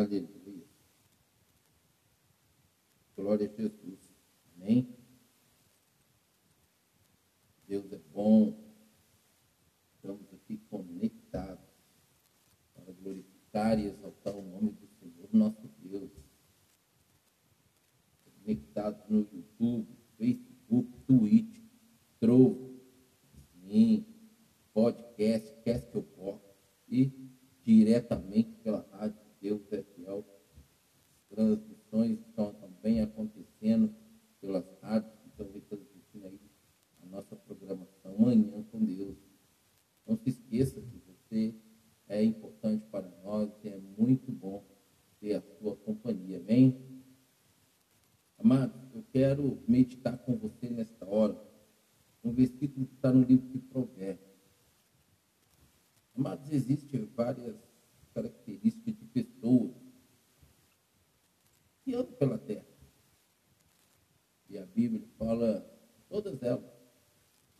Aleluia. Glória a Jesus. Amém. Deus é bom. Estamos aqui conectados para glorificar e exaltar o nome do Senhor, nosso Deus. Conectados no YouTube, Facebook, Twitch, Trovo, sim, podcast, Castlepop e diretamente pela rádio Deus é Fiel. Transmissões estão também acontecendo pelas rádios que estão retransmitindo aí a nossa programação Manhã com Deus. Não se esqueça que você é importante para nós e é muito bom ter a sua companhia. Amém? Amados, eu quero meditar com você nesta hora um versículo que está no livro de Provérbios. Amados, existem várias características de pessoas que andam pela terra. E a Bíblia fala todas elas.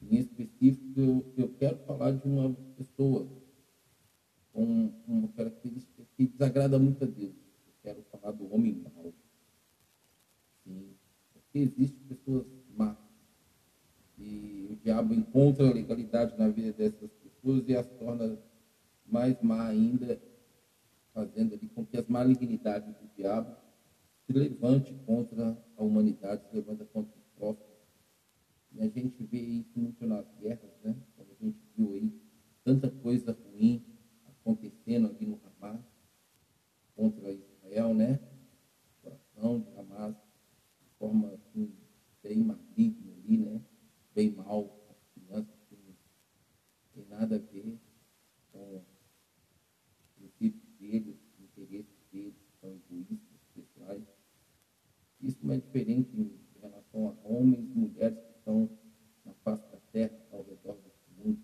Em específico, eu, eu quero falar de uma pessoa com uma característica que desagrada muito a Deus. Eu quero falar do homem mau. Sim, porque existem pessoas más. E o diabo encontra a legalidade na vida dessas pessoas e as torna mais má ainda, fazendo ali com que as malignidades do diabo se levante contra a humanidade, se levanta contra os próximos. E a gente vê isso muito nas guerras, né? Como a gente viu aí, tanta coisa ruim acontecendo ali no Hamas contra Israel, né? O coração de Hamas, de forma assim, bem maligna ali, né? Bem mal, as crianças, não tem nada a ver com os princípios deles, os interesses deles, que são egoístas, pessoais. Isso não é diferente em relação a homens e mulheres que estão na face da terra, ao redor desse mundo.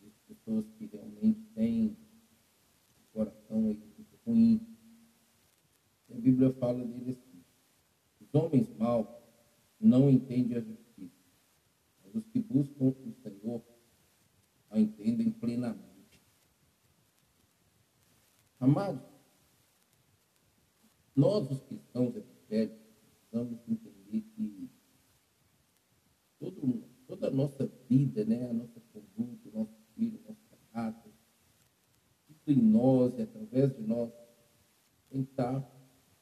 Existem pessoas que realmente têm um coração muito ruim. E a Bíblia fala deles assim: os homens maus não entendem a justiça, mas os que buscam o Senhor a entendem plenamente. Amados, nós, os cristãos evangélicos, precisamos entender que todo, toda a nossa vida, né, a nossa conduta, o nosso filho, o nosso caráter, tudo em nós e através de nós, tem que estar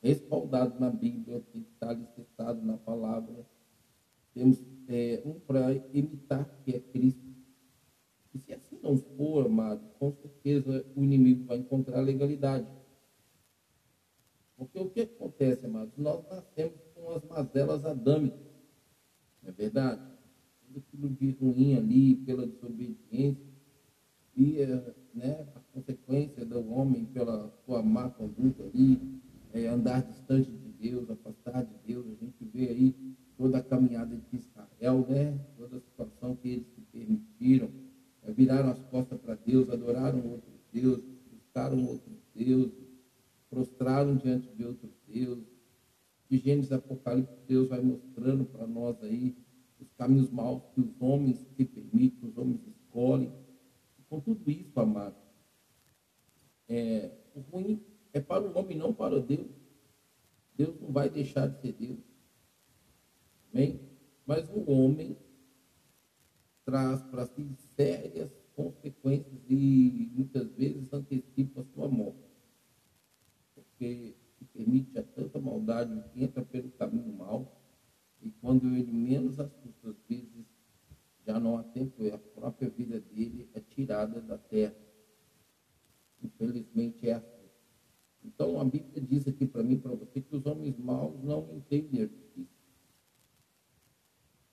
respaldado na Bíblia, tem que estar alicerçado na palavra. Temos é, um para imitar, que é Cristo. E se assim não for, amado, com certeza o inimigo vai encontrar legalidade. Porque o que acontece, amados? Nós nascemos com as mazelas adâmicas, não é verdade? Tudo aquilo de ruim ali, pela desobediência, e né, a consequência do homem pela sua má conduta ali, é andar distante de Deus, afastar de Deus. A gente vê aí toda a caminhada de Israel, né? toda a situação que eles se permitiram, é, viraram as costas para Deus, adoraram outros deuses, buscaram outros deuses, prostraram diante de outros deuses. De Gênesis Apocalipse, Deus vai mostrando para nós aí os caminhos maus que os homens se permitem, que os homens escolhem. E com tudo isso, amado, é, o ruim é para o homem, não para Deus. Deus não vai deixar de ser Deus. Amém? Mas o homem traz para si sérias consequências e muitas vezes antecipa a sua morte. Porque se permite a tanta maldade que entra pelo caminho mau e quando ele menos assusta, às vezes já não há tempo e a própria vida dele é tirada da terra. Infelizmente é assim. Então a Bíblia diz aqui para mim, para você, que os homens maus não entendem justiça.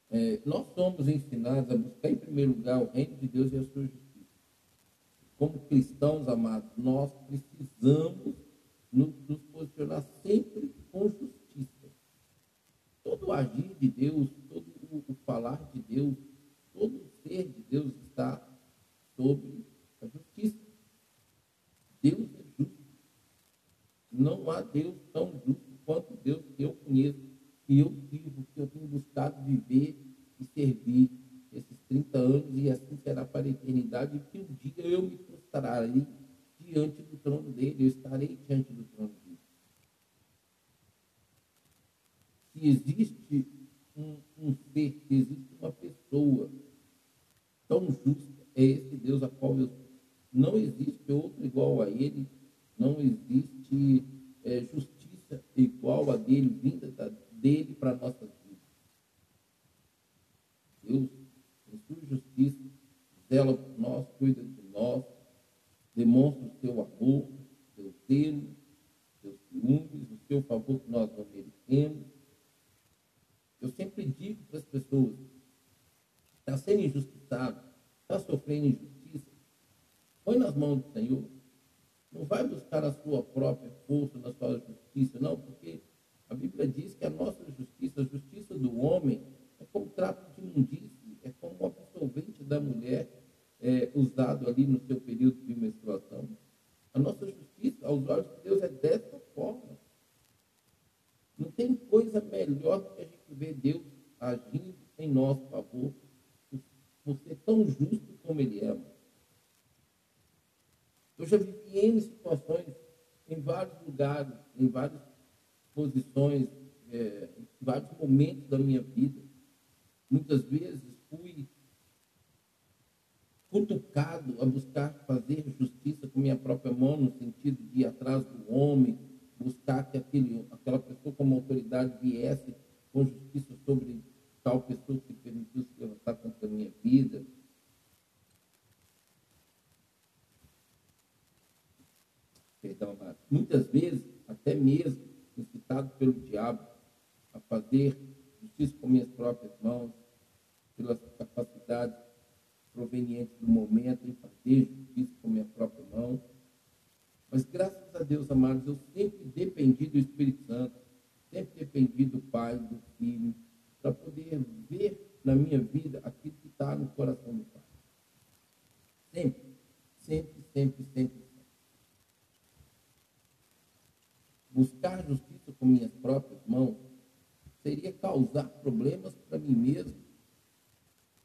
É, nós somos ensinados a buscar em primeiro lugar o reino de Deus e a sua justiça. Como cristãos amados, nós precisamos nos, nos posicionar sempre com justiça. Todo o agir de Deus, todo o falar de Deus, todo o ser de Deus está sobre a justiça. Deus é justo. Não há Deus tão justo quanto Deus que eu conheço, que eu vivo, que eu tenho buscado viver e servir esses 30 anos, e assim será para a eternidade, que um dia eu me frustrarei diante do trono dele, eu estarei diante do trono dele. Se existe um, um ser, se existe uma pessoa tão justa, é esse Deus a qual eu não existe outro igual a ele, não existe é, justiça igual a dele, vinda da, dele para nossas vidas. Deus, em sua justiça, zela por nós, cuida de nós, demonstra o seu amor, o seu zelo, seus ciúmes, o seu favor que nós não merecemos. Eu sempre digo para as pessoas, está sendo injustiçado, está sofrendo injustiça, põe nas mãos do Senhor. Não vai buscar a sua própria força, na sua justiça, não, porque a Bíblia diz que a nossa justiça, a justiça do homem, é como trapo de imundície, é como o absorvente da mulher é, usado ali no seu período de menstruação. A nossa justiça, aos olhos de Deus, é dessa forma. Não tem coisa melhor do que a gente ver Deus agindo em nosso favor, por ser tão justo como Ele é. Eu já vivi em situações, em vários lugares, em várias posições, é, em vários momentos da minha vida. Muitas vezes fui cutucado a buscar fazer justiça com minha própria mão, no sentido de ir atrás do homem, buscar que aquele, aquela pessoa como autoridade viesse com justiça sobre tal pessoa que permitiu se levantar contra a minha vida. Perdão, mas muitas vezes, até mesmo pelo diabo a fazer justiça com minhas próprias mãos, pelas capacidades provenientes do momento em fazer justiça com minha própria mão. Mas graças a Deus, amados, eu sempre dependi do Espírito Santo, sempre dependi do Pai, do Filho, para poder ver na minha vida aquilo que está no coração do Pai. Sempre, sempre, sempre, sempre. Buscar justiça com minhas próprias mãos seria causar problemas para mim mesmo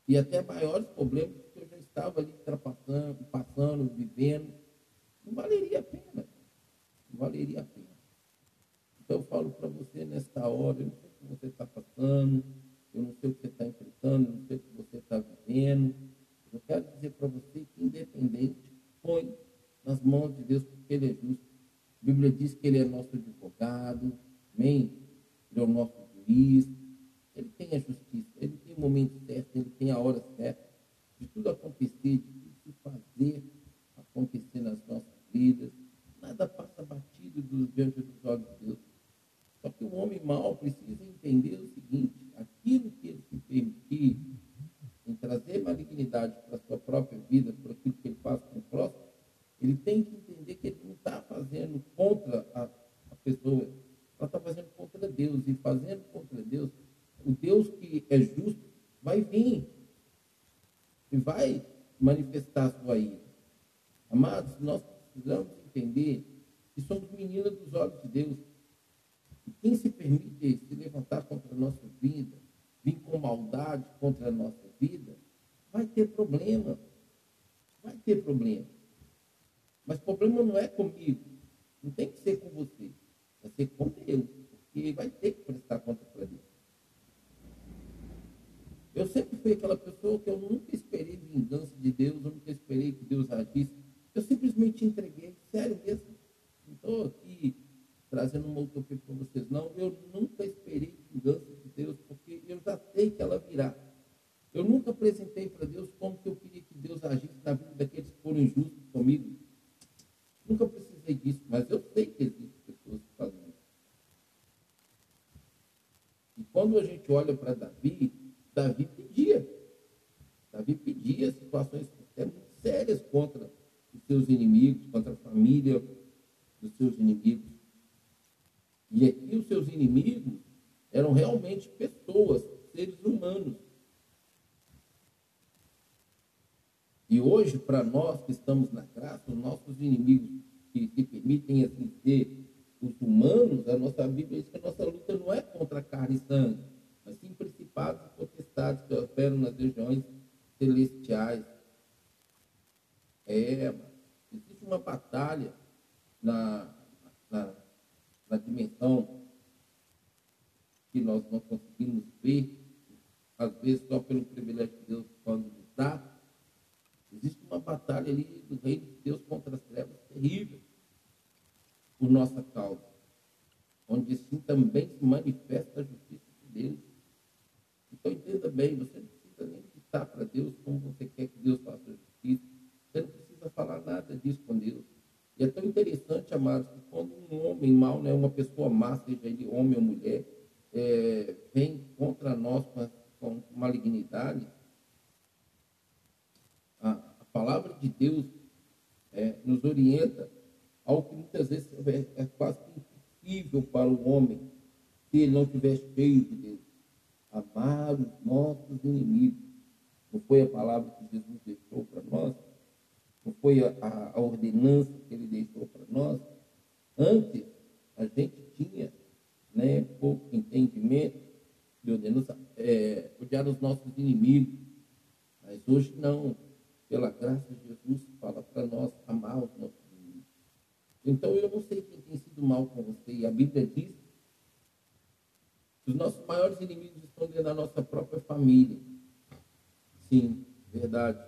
e até maiores problemas que eu já estava ali ultrapassando, passando, vivendo. Não valeria a pena. Não valeria a pena. Então eu falo para você nesta hora, eu não sei o que você está passando, eu não sei o que você está enfrentando, eu não sei o que você está vivendo. Eu quero dizer para você que independente, põe nas mãos de Deus, porque Ele é justo. A Bíblia diz que Ele é nosso advogado, amém? Ele é o nosso juiz, ele tem a justiça, ele tem o momento certo, ele tem a hora certa de tudo acontecer, de tudo fazer acontecer nas nossas vidas. Nada passa batido diante dos olhos de Deus. Só que o homem mau precisa entender o seguinte: aquilo que ele se permitir em trazer malignidade para a sua própria vida, por aquilo que ele faz com o próximo, ele tem que entender que ele não está fazendo contra a, a pessoa, ela está fazendo contra Deus. E fazendo contra Deus, o Deus que é justo vai vir e vai manifestar sua ira. Amados, nós precisamos entender que somos meninas dos olhos de Deus. E quem se permite se levantar contra a nossa vida, vir com maldade contra a nossa vida, vai ter problema. Vai ter problema. Mas o problema não é comigo. Não tem que ser com você. Vai ser com Deus. Porque vai ter que prestar conta para Deus. Eu sempre fui aquela pessoa que eu nunca esperei vingança de Deus, eu nunca esperei que Deus agisse. Eu simplesmente entreguei, sério mesmo. Não estou aqui trazendo uma utopia para vocês, não. Eu nunca esperei vingança de Deus, porque eu já sei que ela virá. Eu nunca apresentei para Deus como que eu queria que Deus agisse na vida daqueles que foram injustos comigo. Nunca precisei disso, mas eu sei que existem pessoas que fazem isso. E quando a gente olha para Davi, Davi pedia. Davi pedia situações até muito sérias contra os seus inimigos, contra a família dos seus inimigos. E aqui os seus inimigos eram realmente pessoas, seres humanos. E hoje, para nós que estamos na graça, os nossos inimigos que se permitem assim ser os humanos, a nossa Bíblia diz que a nossa luta não é contra carne e sangue, mas sim principados e potestades que operam nas regiões celestiais. É, existe uma batalha na, na, na dimensão que nós não conseguimos ver, às vezes só pelo privilégio de Deus quando nos dá. Existe uma batalha ali do reino de Deus contra as trevas terrível por nossa causa, onde assim também se manifesta a justiça de Deus. Então entenda bem, você não precisa nem citar para Deus como você quer que Deus faça a justiça. Você não precisa falar nada disso com Deus. E é tão interessante, amados, que quando um homem mau, né, uma pessoa má, seja ele homem ou mulher, é, vem contra nós com, com malignidade, palavra de Deus é, nos orienta ao que muitas vezes é, é quase impossível para o homem se ele não estiver cheio de Deus. Amar os nossos inimigos. Não foi a palavra que Jesus deixou para nós? não foi a, a ordenança que ele deixou para nós. Antes, a gente tinha né, pouco entendimento de ordenança, é, odiar os nossos inimigos. Mas hoje não. Pela graça de Jesus, fala para nós amar os nossos inimigos. Então eu não sei quem tem sido mal com você. E a Bíblia diz que os nossos maiores inimigos estão dentro da nossa própria família. Sim, verdade.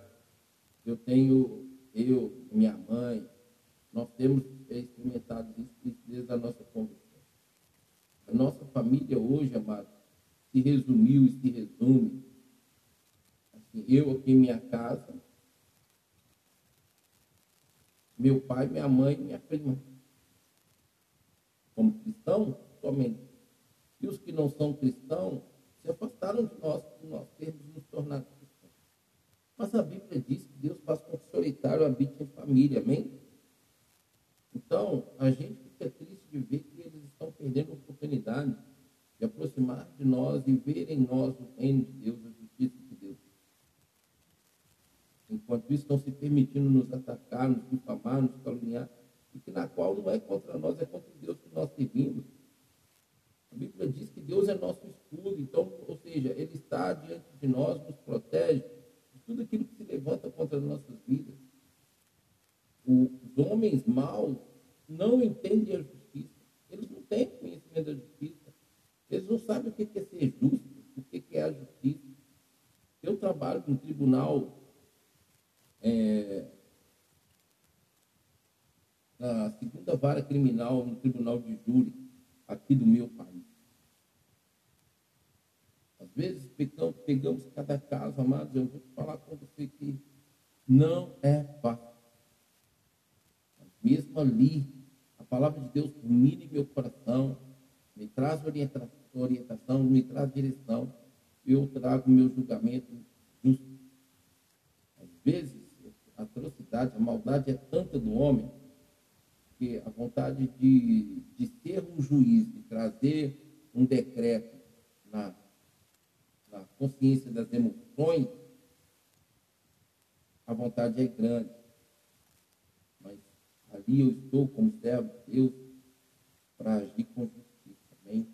Eu tenho eu, minha mãe, nós temos experimentado isso desde a nossa conversão. A nossa família hoje, amado, se resumiu e se resume. Assim, eu aqui em minha casa, meu pai, minha mãe e minha prima. Como cristão, somente. E os que não são cristãos se afastaram de nós por nós termos nos tornado mas a Bíblia diz que Deus faz com que o solitário habite em família, amém? Então, a gente fica triste de ver que eles estão perdendo a oportunidade de aproximar de nós e ver em nós o reino de Deus, a justiça de Deus. Enquanto isso, estão se permitindo nos atacar, nos difamar, nos caluniar, e que na qual não é contra nós, é contra Deus que nós servimos. A Bíblia diz que Deus é nosso escudo, então, ou seja, Ele está diante de nós, nos protege, tudo aquilo que se levanta contra as nossas vidas. Os homens maus não entendem a justiça. Eles não têm conhecimento da justiça. Eles não sabem o que é ser justo, o que é a justiça. Eu trabalho no tribunal é, na segunda vara criminal, no tribunal de júri aqui do meu país. Às vezes pegamos, pegamos cada caso, amados, eu vou falar com você que não é fácil. Mesmo ali, a palavra de Deus domina meu coração, me traz orientação, me traz direção, eu trago meu julgamento justo. Às vezes, a atrocidade, a maldade é tanta do homem, que a vontade de, de ser um juiz, de trazer um decreto na na consciência das emoções, a vontade é grande. Mas ali eu estou como servo de Deus para agir com justiça. Amém?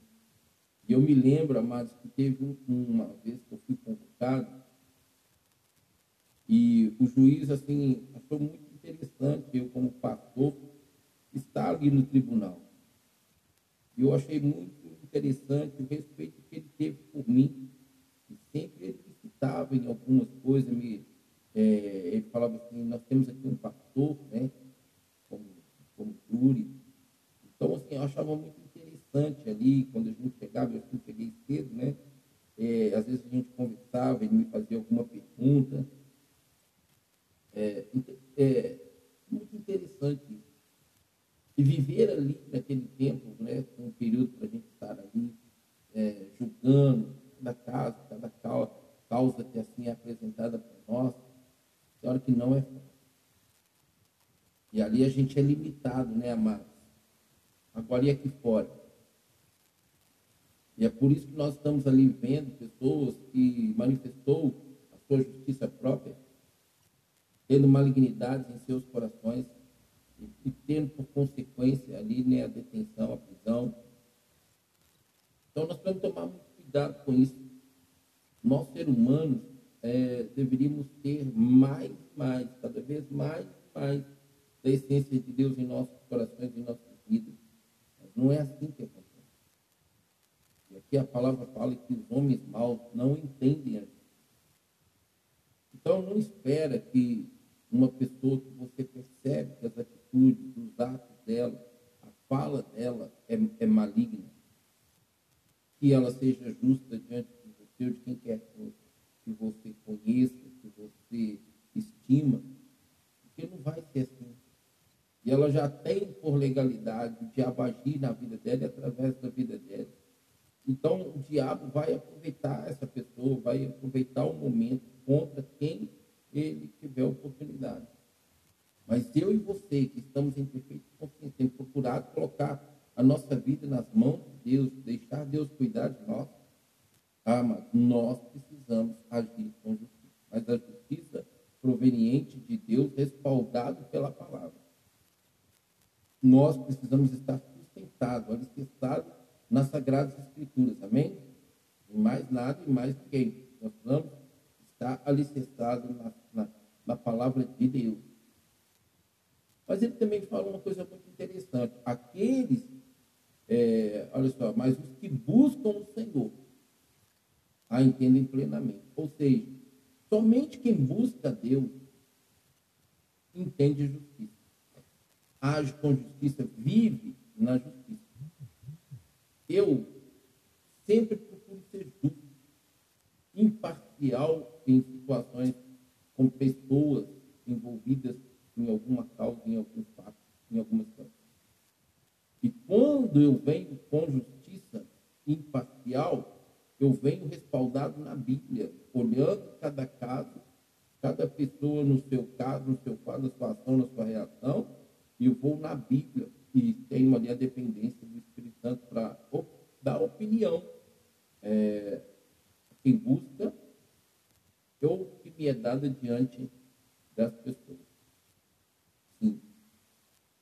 E eu me lembro, amados, que teve uma vez que eu fui convocado e o juiz, assim, achou muito interessante eu, como pastor, estar ali no tribunal. E eu achei muito interessante o respeito que ele teve por mim sempre ele citava em algumas coisas, me, é, ele falava assim, nós temos aqui um pastor, né, como, como júri. Então, assim, eu achava muito interessante ali, quando a gente chegava, eu sempre cheguei cedo, né, é, às vezes a gente conversava, ele me fazia alguma pergunta. É, é muito interessante. E viver ali naquele tempo, né, um período para a gente estar ali, é, julgando, cada caso, cada causa que assim é apresentada para nós, hora que não é fácil. E ali a gente é limitado, né, amados? Agora e aqui fora. E é por isso que nós estamos ali vendo pessoas que manifestou a sua justiça própria, tendo malignidades em seus corações e, e tendo por consequência ali né, a detenção, a prisão. Então nós precisamos tomar muito cuidado com isso. Nós, seres humanos, é, deveríamos ter mais, mais, cada vez mais, mais da essência de Deus em nossos corações, em nossas vidas. Mas não é assim que acontece. E aqui a palavra fala que os homens maus não entendem a. Então não espera que uma pessoa que você percebe que as atitudes, os atos dela, a fala dela é, é maligna, que ela seja justa diante de você ou de quem quer que você conheça, que você estima, porque não vai ser assim. E ela já tem por legalidade o diabo agir na vida dela e através da vida dela. Então o diabo vai aproveitar essa pessoa, vai aproveitar o momento contra quem ele tiver oportunidade. Mas eu e você, que estamos em perfeito consciência, temos procurado colocar a nossa vida nas mãos de Deus, deixar Deus cuidar de nós. Ah, mas nós precisamos agir com justiça. Mas a justiça proveniente de Deus, respaldado pela palavra. Nós precisamos estar sustentados, alicerçados nas Sagradas Escrituras. Amém? E mais nada e mais ninguém. Nós precisamos estar alicerçados na, na, na palavra de Deus. Mas ele também fala uma coisa muito interessante. Aqueles, é, olha só, mas os que buscam o Senhor a entendem plenamente. Ou seja, somente quem busca Deus entende justiça. Age com justiça, vive na justiça. Eu sempre procuro ser justo, imparcial em situações com pessoas envolvidas em alguma causa, em algum fato, em alguma situação. E quando eu venho com justiça imparcial, eu venho respaldado na Bíblia, olhando cada caso, cada pessoa no seu caso, no seu quadro, na sua ação, na sua reação, e eu vou na Bíblia e tenho ali a dependência do Espírito Santo para dar opinião. É, quem busca, ou que me é dada diante das pessoas.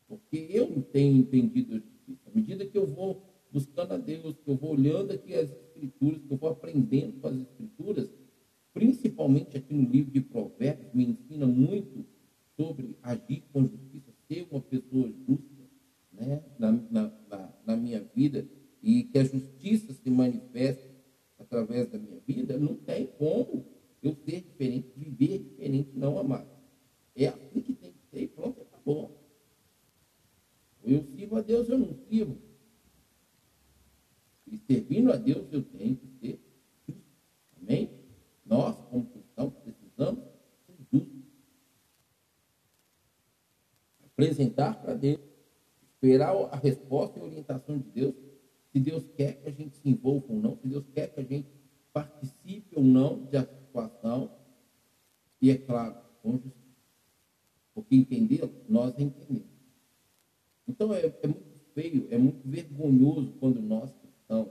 Porque eu não tenho entendido a justiça. À medida que eu vou buscando a Deus, que eu vou olhando aqui as escrituras, que eu vou aprendendo com as escrituras, principalmente aqui no livro de Provérbios, me ensina muito sobre agir com justiça, ser uma pessoa justa né, na, na, na minha vida e que a justiça se manifeste através da minha vida, não tem como eu ser diferente, viver diferente, não amar. É assim que tem que ser pronto, acabou. Eu sirvo a Deus, eu não sirvo. E servindo a Deus, eu tenho que ser justo. Amém? Nós, como cristãos, precisamos ser justos. Apresentar para Deus. Esperar a resposta e orientação de Deus. Se Deus quer que a gente se envolva ou não. Se Deus quer que a gente participe ou não da situação. E é claro, com justiça. Porque entendê-lo, nós entendemos. Então é, é, muito feio, é muito vergonhoso quando nós cristãos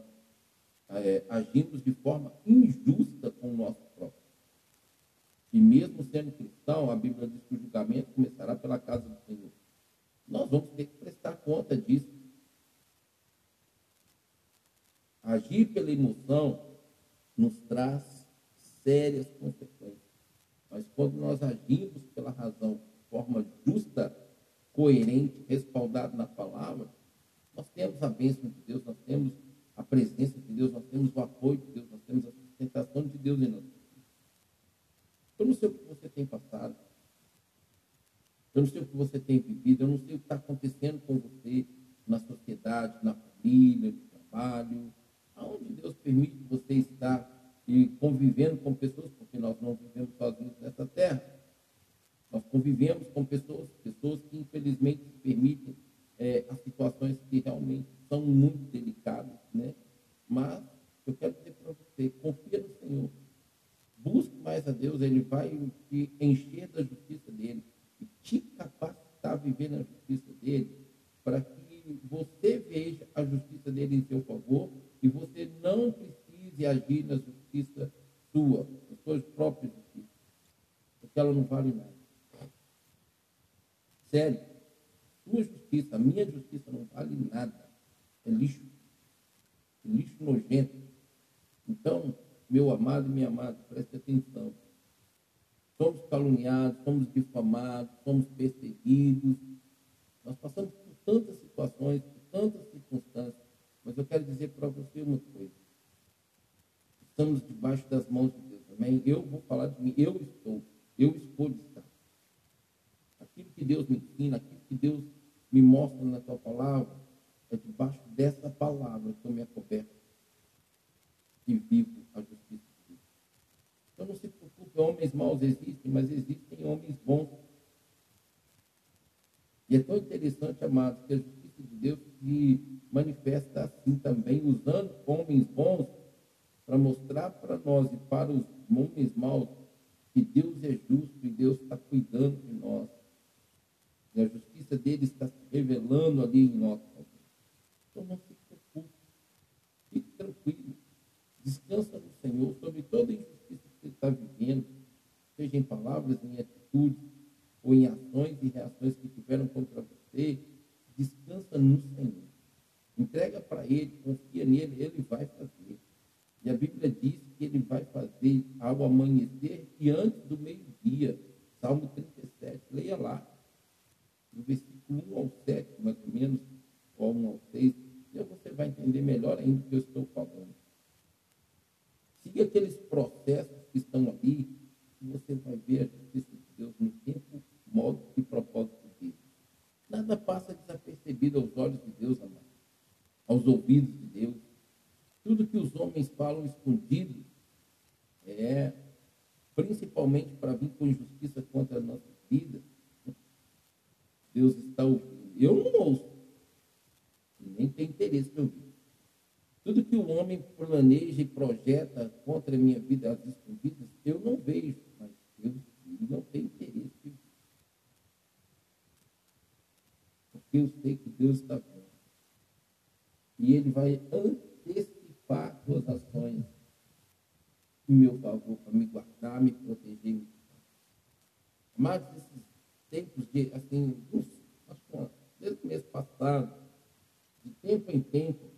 é, agimos de forma injusta com o nosso próprio. E mesmo sendo cristão, a Bíblia diz que o julgamento começará pela casa do Senhor. Nós vamos ter que prestar conta disso. Agir pela emoção nos traz sérias consequências. Mas quando nós agimos pela razão de forma justa, coerente, respaldado na palavra, nós temos a bênção de Deus, nós temos a presença de Deus, nós temos o apoio de Deus, nós temos a sustentação de Deus em nós. Eu não sei o que você tem passado, eu não sei o que você tem vivido, eu não sei o que está acontecendo com você na sociedade, na família, no trabalho, aonde Deus permite você estar e convivendo com pessoas, porque nós não vivemos sozinhos nessa terra. Nós convivemos com pessoas, pessoas que infelizmente permitem é, as situações que realmente são muito delicadas, né? Mas eu quero dizer para você, confia no Senhor. Busque mais a Deus, Ele vai te encher da justiça dEle e te capacitar a viver na justiça dEle, para que você veja a justiça dEle em seu favor e você não precise agir na justiça sua, na sua própria justiça, porque ela não vale nada. Sério. Sua justiça, a minha justiça não vale nada. É lixo. É lixo nojento. Então, meu amado e minha amada, preste atenção. Somos caluniados, somos difamados, somos perseguidos, Nós passamos por tantas situações, por tantas circunstâncias, mas eu quero dizer para você uma coisa. Estamos debaixo das mãos de Deus, amém? Eu vou falar de mim, eu estou, eu escolho estar. Aquilo que Deus me ensina, aquilo que Deus me mostra na tua palavra, é debaixo dessa palavra que eu me acoberto e vivo a justiça de Deus. Então não se preocupe, homens maus existem, mas existem homens bons. E é tão interessante, amados, que a justiça de Deus se manifesta assim também, usando homens bons para mostrar para nós e para os homens maus que Deus é justo e Deus está cuidando de nós. E a justiça dele está se revelando ali em nós. Então não se preocupe. Fique tranquilo. Descansa no Senhor sobre toda injustiça que você está vivendo, seja em palavras, em atitudes, ou em ações e reações que tiveram contra você. Descansa no Senhor. Entrega para Ele, confia nele, Ele vai fazer. E a Bíblia diz que Ele vai fazer ao amanhecer e antes do meio-dia. Salmo 37, leia lá. No versículo 1 ao 7, mais ou menos, ou 1 ao 6, e você vai entender melhor ainda o que eu estou falando. Siga aqueles processos que estão ali, e você vai ver a justiça de Deus no tempo, modo e propósito dele. Nada passa desapercebido aos olhos de Deus, amado, aos ouvidos de Deus. Tudo que os homens falam escondido é principalmente para vir com injustiça contra as nossas vidas. Deus está ouvindo. Eu não ouço nem tem interesse em ouvir. Tudo que o homem planeja e projeta contra a minha vida, as escondidas, eu não vejo, mas Deus não tem interesse em ouvir. Porque eu sei que Deus está vendo. E Ele vai antecipar suas ações em meu favor, para me guardar, me proteger, me Mas esses tempos de, assim, acho que desde o mês passado, de tempo em tempo,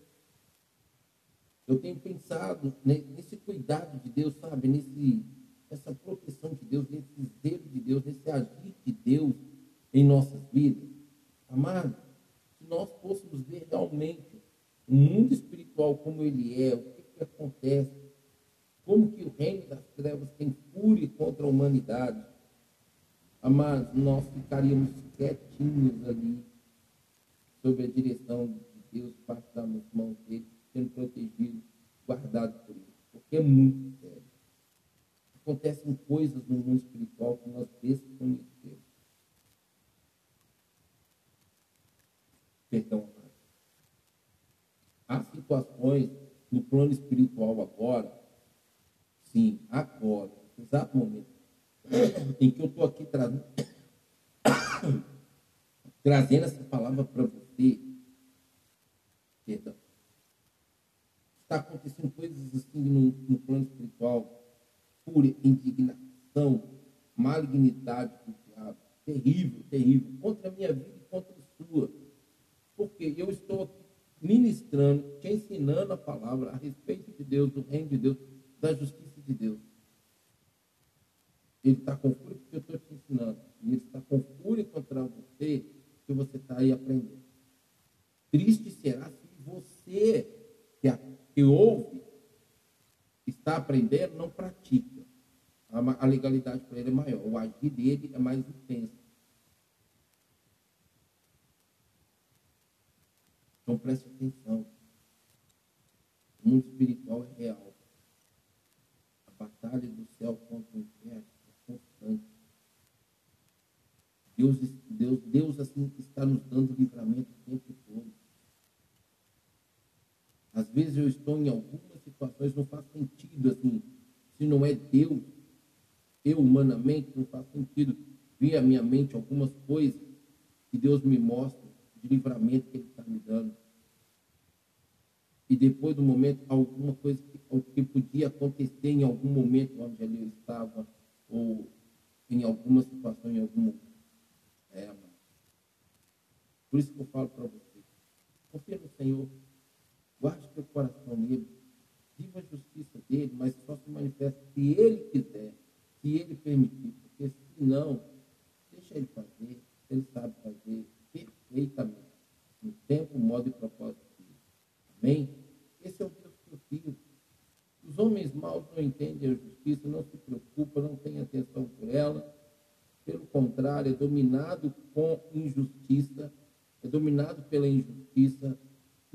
eu tenho pensado nesse cuidado de Deus, sabe? Nesse, nessa proteção de Deus, nesse zelo de Deus, nesse agir de Deus em nossas vidas. Amado, se nós fôssemos ver realmente o mundo espiritual como ele é, o que, que acontece, como que o reino das trevas tem fúria contra a humanidade, amados, nós ficaríamos quietinhos ali, sob a direção Deus parte das mãos dele, sendo protegido, guardado por ele. Porque é muito sério. Acontecem coisas no mundo espiritual que nós desconhecemos. Perdão, Há situações no plano espiritual agora, sim, agora, exato momento, em que eu estou aqui trazendo, trazendo essa palavra para você, Perdão. Está acontecendo coisas assim no, no plano espiritual. Pura indignação, malignidade do diabo. Terrível, terrível. Contra a minha vida e contra a sua. Porque eu estou ministrando, te ensinando a palavra a respeito de Deus, do reino de Deus, da justiça de Deus. Ele está com fúria porque eu estou te ensinando. Ele está com fúria contra você, que você está aí aprendendo. Triste será se você que, que ouve, está aprendendo, não pratica. A, a legalidade para ele é maior. O agir dele é mais intenso. Então preste atenção. O mundo espiritual é real. A batalha do céu contra o inferno é constante. Deus, Deus, Deus assim está nos dando livramento o tempo todo. Às vezes eu estou em algumas situações, não faz sentido assim. Se não é Deus, eu humanamente, não faz sentido vir à minha mente algumas coisas que Deus me mostra de livramento que Ele está me dando. E depois do momento, alguma coisa que, que podia acontecer em algum momento onde ele estava, ou em alguma situação, em algum. É, amado. Por isso que eu falo para você. Confia no Senhor. Guarde teu coração nele. Viva a justiça dele, mas só se manifesta se ele quiser, se ele permitir. Porque se não, deixa ele fazer. Ele sabe fazer perfeitamente. no tempo, modo e propósito. Amém? Esse é o Deus que eu sirvo. Os homens maus não entendem a justiça, não se preocupam, não têm atenção por ela. Pelo contrário, é dominado com injustiça, é dominado pela injustiça,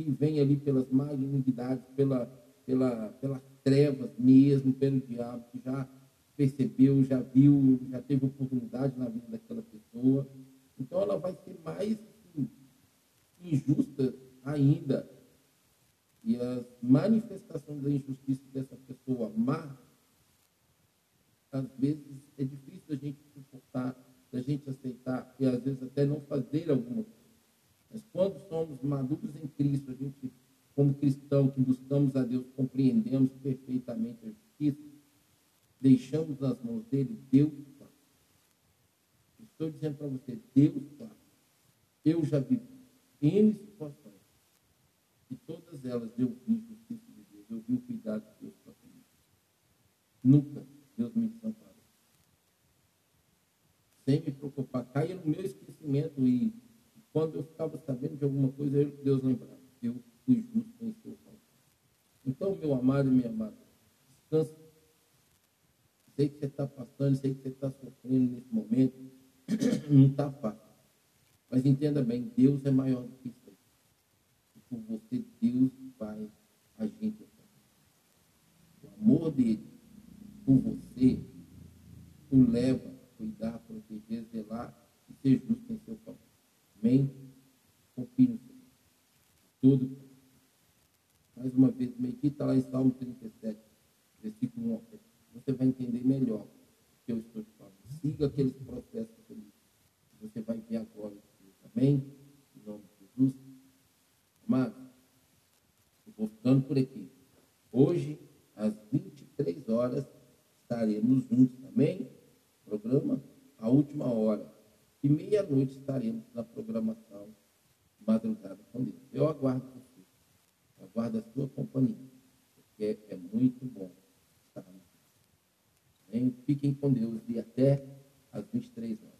que vem ali pelas malignidades, pela, pela, pelas trevas mesmo, pelo diabo, que já percebeu, já viu, já teve oportunidade na vida daquela pessoa. Então ela vai ser mais assim, injusta ainda e as manifestações da injustiça dessa pessoa má, às vezes é difícil a gente suportar, da gente aceitar e às vezes até não fazer alguma coisa. Mas quando somos maduros em Cristo, a gente, como cristão que buscamos a Deus, compreendemos perfeitamente a justiça, deixamos nas mãos dele, Deus faz. Estou dizendo para você, Deus faz. Eu já vi N situações e todas elas eu vi justiça de Deus, eu vi o cuidado de Deus para comigo. Nunca Deus me desamparou. Sem me preocupar. Caia no meu esquecimento e quando eu ficava sabendo de alguma coisa, Deus lembrava. Eu fui justo em seu favor. Então, meu amado e minha amada, descansa. Sei que você está passando, sei que você está sofrendo nesse momento. Não está fácil. Mas entenda bem, Deus é maior do que isso por você, Deus vai agir O amor dele por você o leva a cuidar, proteger, zelar e ser justo em seu favor. Amém? Confie. Tudo. Mais uma vez, medita lá em Salmo 37, versículo 1. Você vai entender melhor o que eu estou te falando. Siga aqueles processos comigo. Você vai ver agora. Amém? Em nome de Jesus. Mas, vou ficando por aqui. Hoje, às 23 horas, estaremos juntos também. Programa A Última Hora. E meia-noite estaremos na programação Madrugada com Deus. Eu aguardo você. Aguardo a sua companhia. Porque é muito bom estar juntos. Fiquem com Deus e até às 23 horas.